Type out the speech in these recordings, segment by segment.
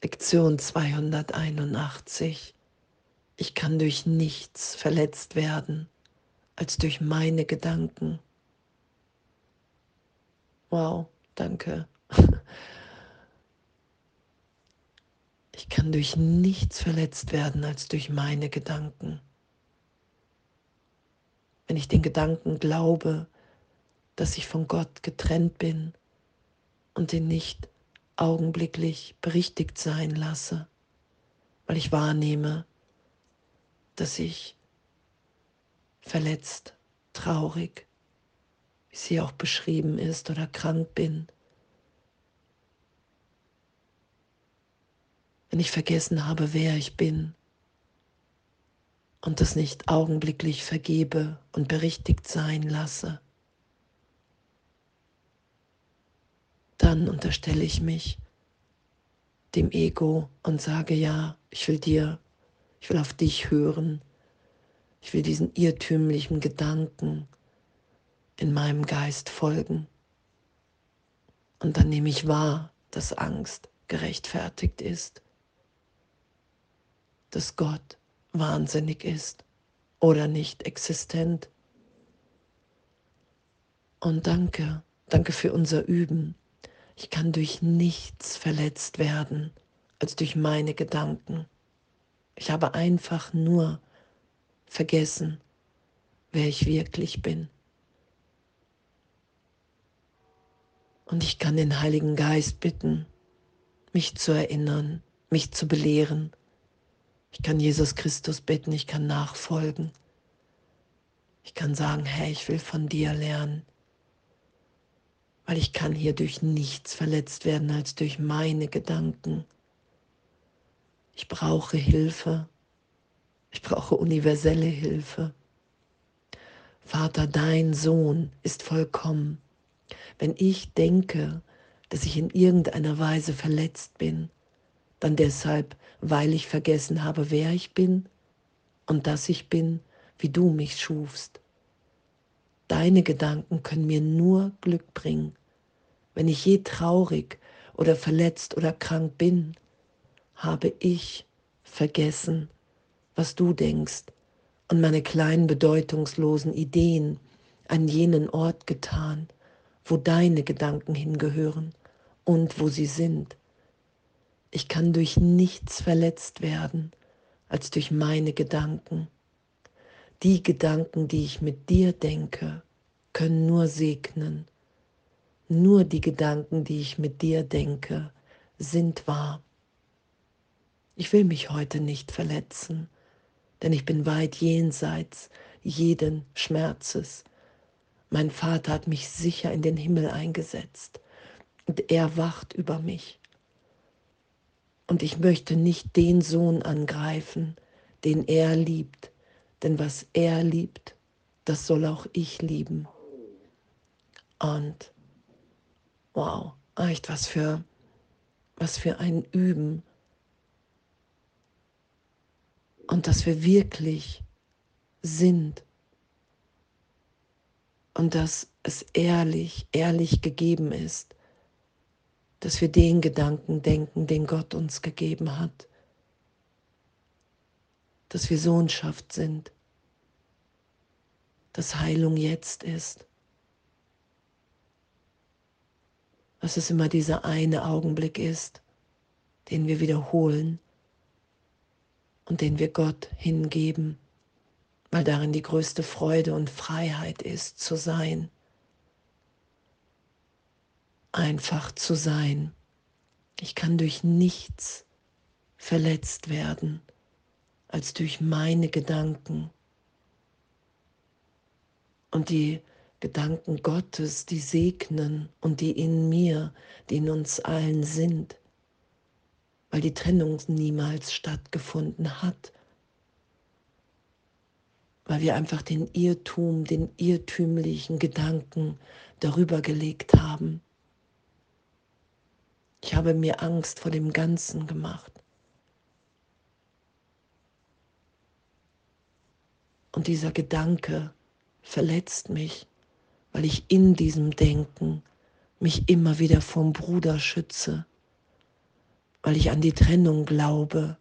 Lektion 281. Ich kann durch nichts verletzt werden als durch meine Gedanken. Wow, danke. Ich kann durch nichts verletzt werden als durch meine Gedanken. Wenn ich den Gedanken glaube, dass ich von Gott getrennt bin und ihn nicht augenblicklich berichtigt sein lasse, weil ich wahrnehme, dass ich verletzt, traurig, wie sie auch beschrieben ist, oder krank bin. Wenn ich vergessen habe, wer ich bin und das nicht augenblicklich vergebe und berichtigt sein lasse, dann unterstelle ich mich dem Ego und sage, ja, ich will dir, ich will auf dich hören, ich will diesen irrtümlichen Gedanken in meinem Geist folgen. Und dann nehme ich wahr, dass Angst gerechtfertigt ist, dass Gott wahnsinnig ist oder nicht existent. Und danke, danke für unser Üben. Ich kann durch nichts verletzt werden als durch meine Gedanken. Ich habe einfach nur vergessen, wer ich wirklich bin. Und ich kann den Heiligen Geist bitten, mich zu erinnern, mich zu belehren. Ich kann Jesus Christus bitten, ich kann nachfolgen. Ich kann sagen, hey, ich will von dir lernen weil ich kann hier durch nichts verletzt werden als durch meine Gedanken. Ich brauche Hilfe. Ich brauche universelle Hilfe. Vater, dein Sohn ist vollkommen. Wenn ich denke, dass ich in irgendeiner Weise verletzt bin, dann deshalb, weil ich vergessen habe, wer ich bin und dass ich bin, wie du mich schufst. Deine Gedanken können mir nur Glück bringen. Wenn ich je traurig oder verletzt oder krank bin, habe ich vergessen, was du denkst und meine kleinen bedeutungslosen Ideen an jenen Ort getan, wo deine Gedanken hingehören und wo sie sind. Ich kann durch nichts verletzt werden als durch meine Gedanken. Die Gedanken, die ich mit dir denke, können nur segnen. Nur die Gedanken, die ich mit dir denke, sind wahr. Ich will mich heute nicht verletzen, denn ich bin weit jenseits jeden Schmerzes. Mein Vater hat mich sicher in den Himmel eingesetzt und er wacht über mich. Und ich möchte nicht den Sohn angreifen, den er liebt, denn was er liebt, das soll auch ich lieben. Und wow, echt was für, was für ein Üben. Und dass wir wirklich sind. Und dass es ehrlich, ehrlich gegeben ist, dass wir den Gedanken denken, den Gott uns gegeben hat. Dass wir Sohnschaft sind. Dass Heilung jetzt ist. Dass es immer dieser eine Augenblick ist, den wir wiederholen und den wir Gott hingeben, weil darin die größte Freude und Freiheit ist, zu sein. Einfach zu sein. Ich kann durch nichts verletzt werden als durch meine Gedanken. Und die Gedanken Gottes, die segnen und die in mir, die in uns allen sind, weil die Trennung niemals stattgefunden hat, weil wir einfach den Irrtum, den irrtümlichen Gedanken darüber gelegt haben. Ich habe mir Angst vor dem Ganzen gemacht. Und dieser Gedanke verletzt mich weil ich in diesem Denken mich immer wieder vom Bruder schütze, weil ich an die Trennung glaube,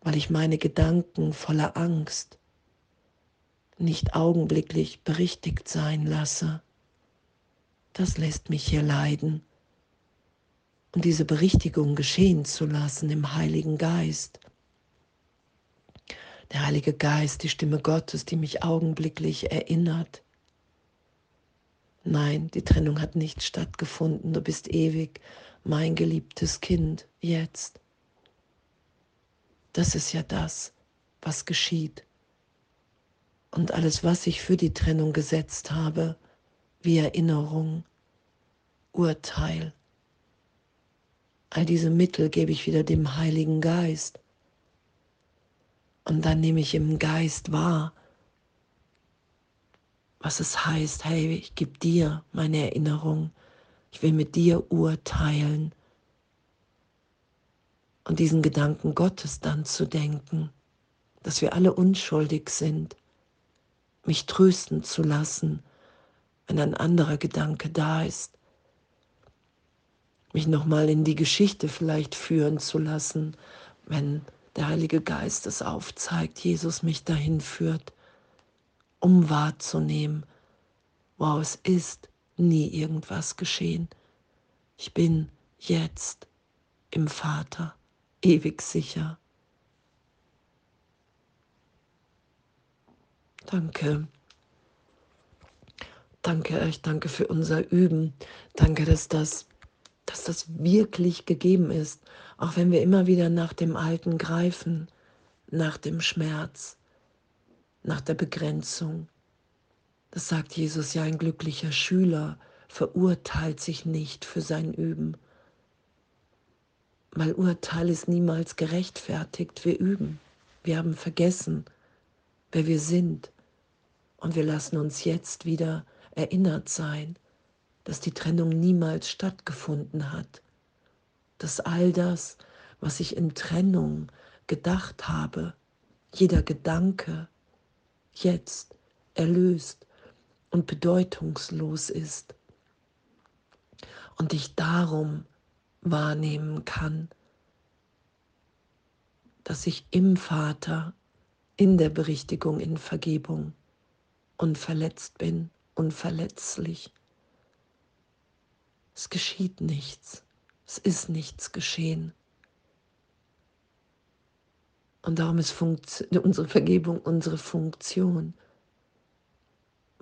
weil ich meine Gedanken voller Angst nicht augenblicklich berichtigt sein lasse. Das lässt mich hier leiden. Und diese Berichtigung geschehen zu lassen im Heiligen Geist. Der Heilige Geist, die Stimme Gottes, die mich augenblicklich erinnert. Nein, die Trennung hat nicht stattgefunden. Du bist ewig mein geliebtes Kind, jetzt. Das ist ja das, was geschieht. Und alles, was ich für die Trennung gesetzt habe, wie Erinnerung, Urteil, all diese Mittel gebe ich wieder dem Heiligen Geist. Und dann nehme ich im Geist wahr, was es heißt, hey, ich gebe dir meine Erinnerung, ich will mit dir urteilen. Und diesen Gedanken Gottes dann zu denken, dass wir alle unschuldig sind, mich trösten zu lassen, wenn ein anderer Gedanke da ist, mich nochmal in die Geschichte vielleicht führen zu lassen, wenn der Heilige Geist es aufzeigt, Jesus mich dahin führt, um wahrzunehmen, wow, es ist nie irgendwas geschehen. Ich bin jetzt im Vater ewig sicher. Danke. Danke, ich danke für unser Üben. Danke, dass das, dass das wirklich gegeben ist, auch wenn wir immer wieder nach dem Alten greifen, nach dem Schmerz, nach der Begrenzung. Das sagt Jesus ja, ein glücklicher Schüler verurteilt sich nicht für sein Üben, weil Urteil ist niemals gerechtfertigt. Wir üben, wir haben vergessen, wer wir sind und wir lassen uns jetzt wieder erinnert sein, dass die Trennung niemals stattgefunden hat, dass all das, was ich in Trennung gedacht habe, jeder Gedanke jetzt erlöst und bedeutungslos ist und ich darum wahrnehmen kann, dass ich im Vater, in der Berichtigung, in Vergebung unverletzt bin, unverletzlich. Es geschieht nichts, es ist nichts geschehen. Und darum ist unsere Vergebung unsere Funktion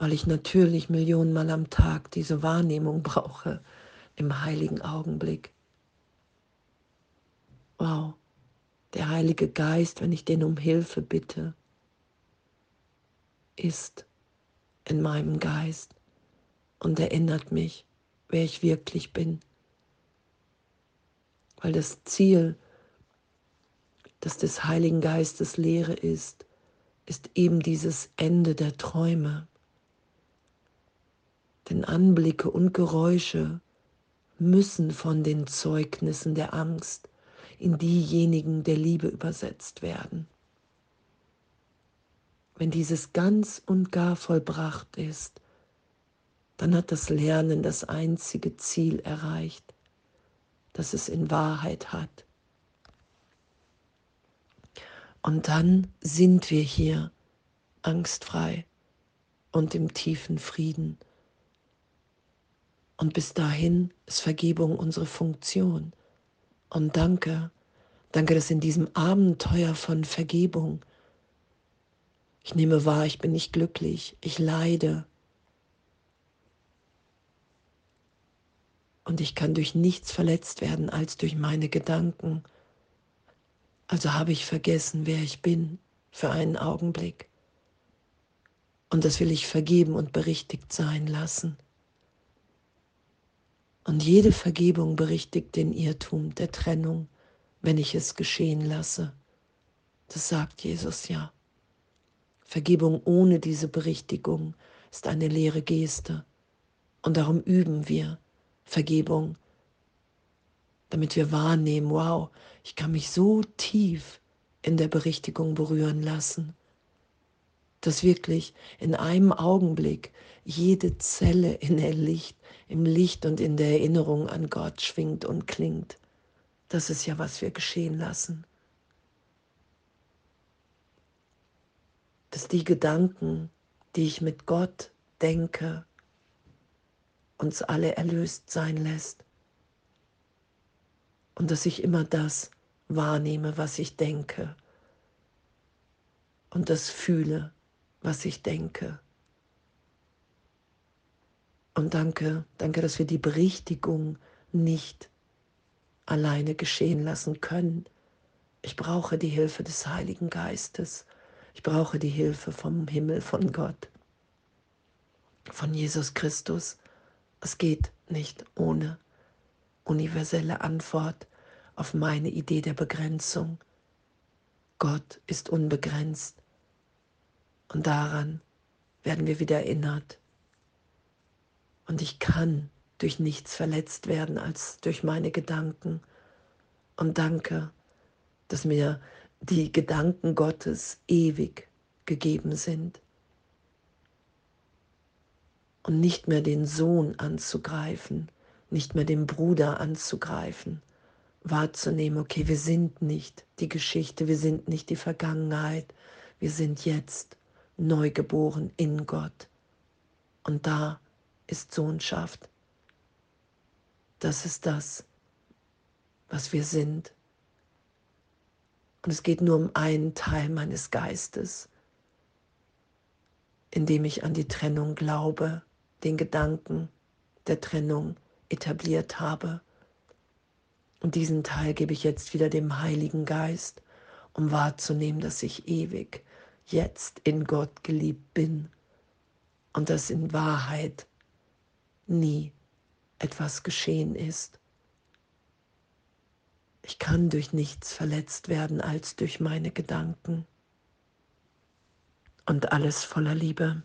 weil ich natürlich Millionenmal am Tag diese Wahrnehmung brauche im heiligen Augenblick. Wow, der Heilige Geist, wenn ich den um Hilfe bitte, ist in meinem Geist und erinnert mich, wer ich wirklich bin. Weil das Ziel, das des Heiligen Geistes Lehre ist, ist eben dieses Ende der Träume. Denn Anblicke und Geräusche müssen von den Zeugnissen der Angst in diejenigen der Liebe übersetzt werden. Wenn dieses ganz und gar vollbracht ist, dann hat das Lernen das einzige Ziel erreicht, das es in Wahrheit hat. Und dann sind wir hier angstfrei und im tiefen Frieden und bis dahin ist Vergebung unsere Funktion. Und danke, danke, dass in diesem Abenteuer von Vergebung ich nehme wahr, ich bin nicht glücklich, ich leide. Und ich kann durch nichts verletzt werden als durch meine Gedanken. Also habe ich vergessen, wer ich bin für einen Augenblick. Und das will ich vergeben und berichtigt sein lassen. Und jede Vergebung berichtigt den Irrtum der Trennung, wenn ich es geschehen lasse. Das sagt Jesus ja. Vergebung ohne diese Berichtigung ist eine leere Geste. Und darum üben wir Vergebung, damit wir wahrnehmen, wow, ich kann mich so tief in der Berichtigung berühren lassen. dass wirklich in einem Augenblick jede Zelle in der Licht, im Licht und in der Erinnerung an Gott schwingt und klingt. Das ist ja, was wir geschehen lassen. Dass die Gedanken, die ich mit Gott denke, uns alle erlöst sein lässt. Und dass ich immer das wahrnehme, was ich denke. Und das fühle, was ich denke. Und danke, danke, dass wir die Berichtigung nicht alleine geschehen lassen können. Ich brauche die Hilfe des Heiligen Geistes. Ich brauche die Hilfe vom Himmel, von Gott, von Jesus Christus. Es geht nicht ohne universelle Antwort auf meine Idee der Begrenzung. Gott ist unbegrenzt. Und daran werden wir wieder erinnert. Und ich kann durch nichts verletzt werden als durch meine Gedanken. Und danke, dass mir die Gedanken Gottes ewig gegeben sind. Und nicht mehr den Sohn anzugreifen, nicht mehr den Bruder anzugreifen, wahrzunehmen, okay, wir sind nicht die Geschichte, wir sind nicht die Vergangenheit, wir sind jetzt neugeboren in Gott. Und da ist Sohnschaft. Das ist das, was wir sind. Und es geht nur um einen Teil meines Geistes, indem ich an die Trennung glaube, den Gedanken der Trennung etabliert habe. Und diesen Teil gebe ich jetzt wieder dem Heiligen Geist, um wahrzunehmen, dass ich ewig jetzt in Gott geliebt bin und dass in Wahrheit nie etwas geschehen ist. Ich kann durch nichts verletzt werden als durch meine Gedanken. Und alles voller Liebe.